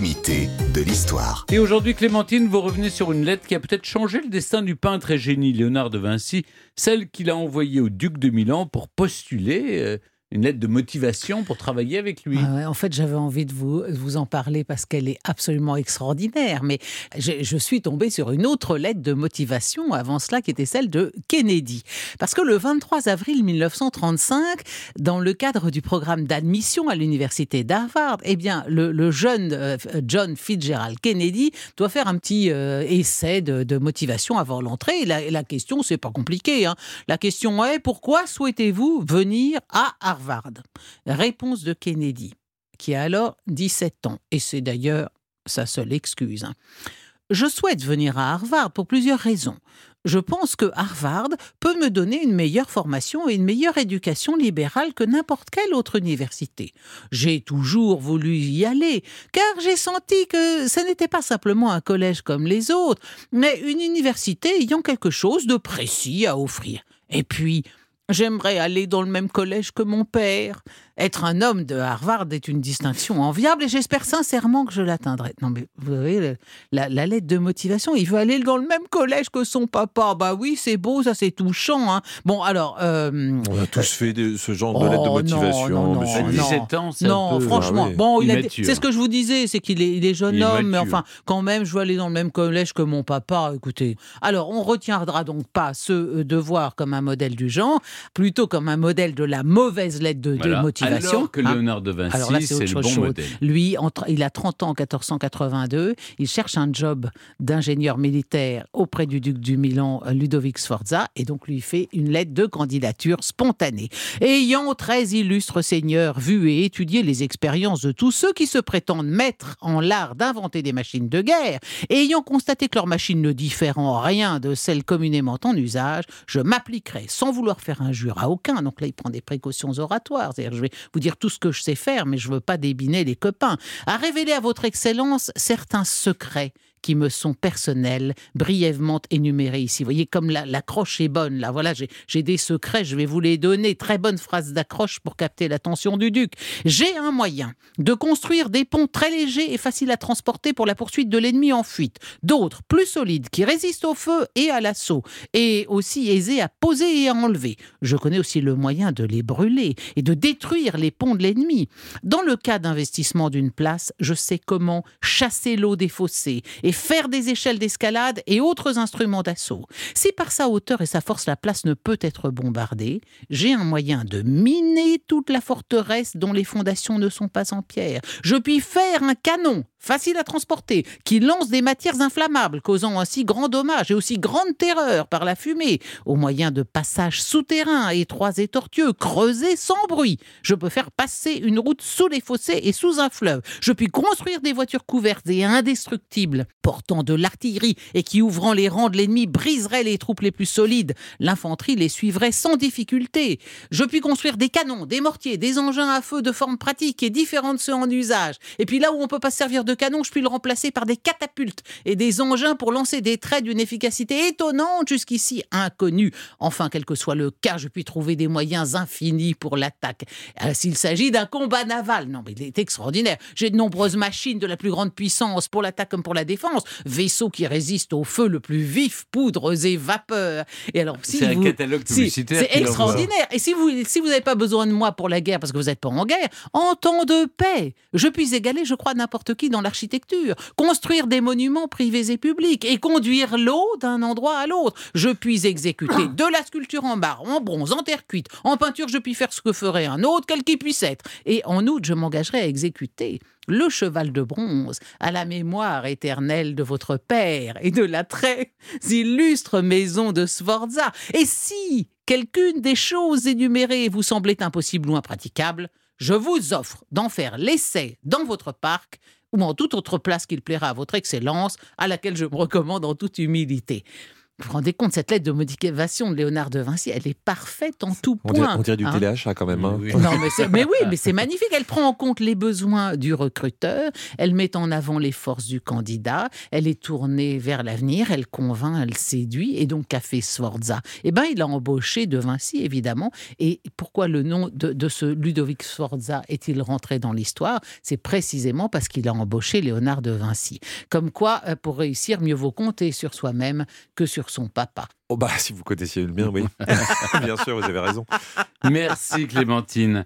de l'histoire. Et aujourd'hui, Clémentine, vous revenez sur une lettre qui a peut-être changé le destin du peintre et génie Léonard de Vinci, celle qu'il a envoyée au duc de Milan pour postuler euh, une lettre de motivation pour travailler avec lui. Ah en fait, j'avais envie de vous, vous en parler parce qu'elle est absolument extraordinaire. Mais je, suis tombée sur une autre lettre de motivation avant cela qui était celle de Kennedy. Parce que le 23 avril 1935, dans le cadre du programme d'admission à l'université d'Harvard, eh bien, le, jeune euh, John Fitzgerald Kennedy doit faire un petit euh, essai de, motivation avant l'entrée. La, la question, c'est pas compliqué. Hein. La question est pourquoi souhaitez-vous venir à Harvard? Réponse de Kennedy, qui a alors 17 ans, et c'est d'ailleurs sa seule excuse. Hein. Je souhaite venir à Harvard pour plusieurs raisons. Je pense que Harvard peut me donner une meilleure formation et une meilleure éducation libérale que n'importe quelle autre université. J'ai toujours voulu y aller, car j'ai senti que ce n'était pas simplement un collège comme les autres, mais une université ayant quelque chose de précis à offrir. Et puis, J'aimerais aller dans le même collège que mon père. Être un homme de Harvard est une distinction enviable et j'espère sincèrement que je l'atteindrai. Non, mais vous voyez, la, lettre de motivation, il veut aller dans le même collège que son papa. Bah oui, c'est beau, ça c'est touchant. Hein. Bon, alors. Euh, On a tous euh, fait ce genre de lettre de oh, motivation. Non, non, non, 17 ans, c'est Non, franchement. Ah bon, c'est ce que je vous disais, c'est qu'il est, il est jeune homme, mais enfin, quand même, je veux aller dans le même collège que mon papa. Écoutez, alors, on retiendra donc pas ce euh, devoir comme un modèle du genre, plutôt comme un modèle de la mauvaise lettre de, de motivation alors que ah. Léonard de Vinci, c'est le bon modèle. Lui, il a 30 ans en 1482. Il cherche un job d'ingénieur militaire auprès du duc du Milan, Ludovic Sforza, et donc lui fait une lettre de candidature spontanée. Ayant 13 illustres seigneurs vu et étudié les expériences de tous ceux qui se prétendent mettre en l'art d'inventer des machines de guerre, et ayant constaté que leurs machines ne diffèrent en rien de celles communément en usage, je m'appliquerai sans vouloir faire injure à aucun. Donc là, il prend des précautions oratoires. C'est-à-dire, je vais vous dire tout ce que je sais faire, mais je ne veux pas débiner les copains, à révéler à votre Excellence certains secrets qui me sont personnels, brièvement énumérés ici. Vous voyez, comme l'accroche est bonne, là, voilà, j'ai des secrets, je vais vous les donner. Très bonne phrase d'accroche pour capter l'attention du duc. J'ai un moyen de construire des ponts très légers et faciles à transporter pour la poursuite de l'ennemi en fuite. D'autres, plus solides, qui résistent au feu et à l'assaut, et aussi aisés à poser et à enlever. Je connais aussi le moyen de les brûler et de détruire les ponts de l'ennemi. Dans le cas d'investissement d'une place, je sais comment chasser l'eau des fossés et faire des échelles d'escalade et autres instruments d'assaut. Si par sa hauteur et sa force la place ne peut être bombardée, j'ai un moyen de miner toute la forteresse dont les fondations ne sont pas en pierre. Je puis faire un canon facile à transporter, qui lance des matières inflammables, causant ainsi grand dommage et aussi grande terreur par la fumée, au moyen de passages souterrains étroits et tortueux, creusés sans bruit. Je peux faire passer une route sous les fossés et sous un fleuve. Je puis construire des voitures couvertes et indestructibles, portant de l'artillerie et qui, ouvrant les rangs de l'ennemi, briseraient les troupes les plus solides. L'infanterie les suivrait sans difficulté. Je puis construire des canons, des mortiers, des engins à feu de forme pratique et différents de ceux en usage. Et puis là où on peut pas servir de canon, je puis le remplacer par des catapultes et des engins pour lancer des traits d'une efficacité étonnante jusqu'ici inconnue. Enfin, quel que soit le cas, je puis trouver des moyens infinis pour l'attaque. Euh, s'il s'agit d'un combat naval, non mais il est extraordinaire. J'ai de nombreuses machines de la plus grande puissance pour l'attaque comme pour la défense, vaisseaux qui résistent au feu le plus vif, poudres et vapeurs. Et alors, si c'est un catalogue publicitaire. c'est extraordinaire. Et si vous si vous n'avez pas besoin de moi pour la guerre parce que vous n'êtes pas en guerre, en temps de paix, je puis égaler, je crois, n'importe qui dans l'architecture, construire des monuments privés et publics et conduire l'eau d'un endroit à l'autre. Je puis exécuter de la sculpture en barre, en bronze, en terre cuite, en peinture, je puis faire ce que ferait un autre, quel qu'il puisse être. Et en outre, je m'engagerai à exécuter le cheval de bronze à la mémoire éternelle de votre père et de la très illustre maison de Sforza. Et si quelqu'une des choses énumérées vous semblait impossible ou impraticable, je vous offre d'en faire l'essai dans votre parc ou en toute autre place qu'il plaira à votre Excellence, à laquelle je me recommande en toute humilité. Vous vous rendez compte, cette lettre de motivation de Léonard de Vinci, elle est parfaite en tout On dirait, point. on dirait du hein. téléachat quand même. hein. Oui. Non, mais, c'est- mais oui, mais c'est magnifique. Elle prend en compte les besoins du recruteur, elle met en avant les forces du candidat, elle est tournée vers l'avenir, elle convainc, elle séduit. Et donc, qu'a fait Sforza Eh bien, il a embauché De Vinci, évidemment. Et pourquoi le nom de, de ce Ludovic Sforza est-il rentré dans l'histoire? C'est précisément parce qu'il a embauché Léonard de Vinci. Comme quoi, euh, pour réussir, mieux vaut compter sur soi-même que sur son papa. Oh bah si vous connaissiez le mien, oui. Bien sûr, vous avez raison. Merci Clémentine.